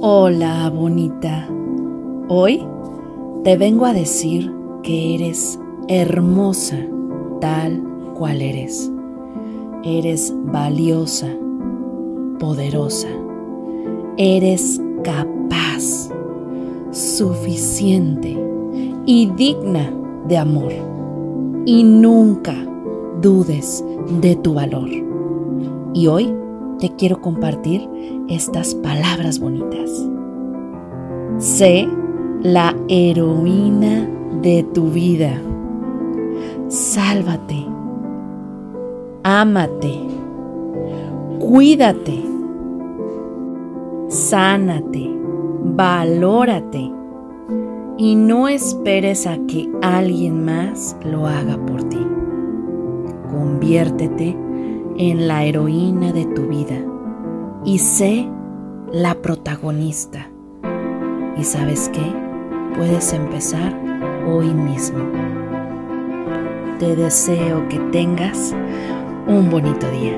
Hola, bonita. Hoy te vengo a decir que eres hermosa tal cual eres. Eres valiosa, poderosa. Eres capaz, suficiente y digna de amor. Y nunca dudes de tu valor. Y hoy te quiero compartir estas palabras bonitas. Sé la heroína de tu vida. Sálvate. Ámate. Cuídate. Sánate. Valórate. Y no esperes a que alguien más lo haga por ti. Conviértete en la heroína de tu vida sé la protagonista. ¿Y sabes qué? Puedes empezar hoy mismo. Te deseo que tengas un bonito día.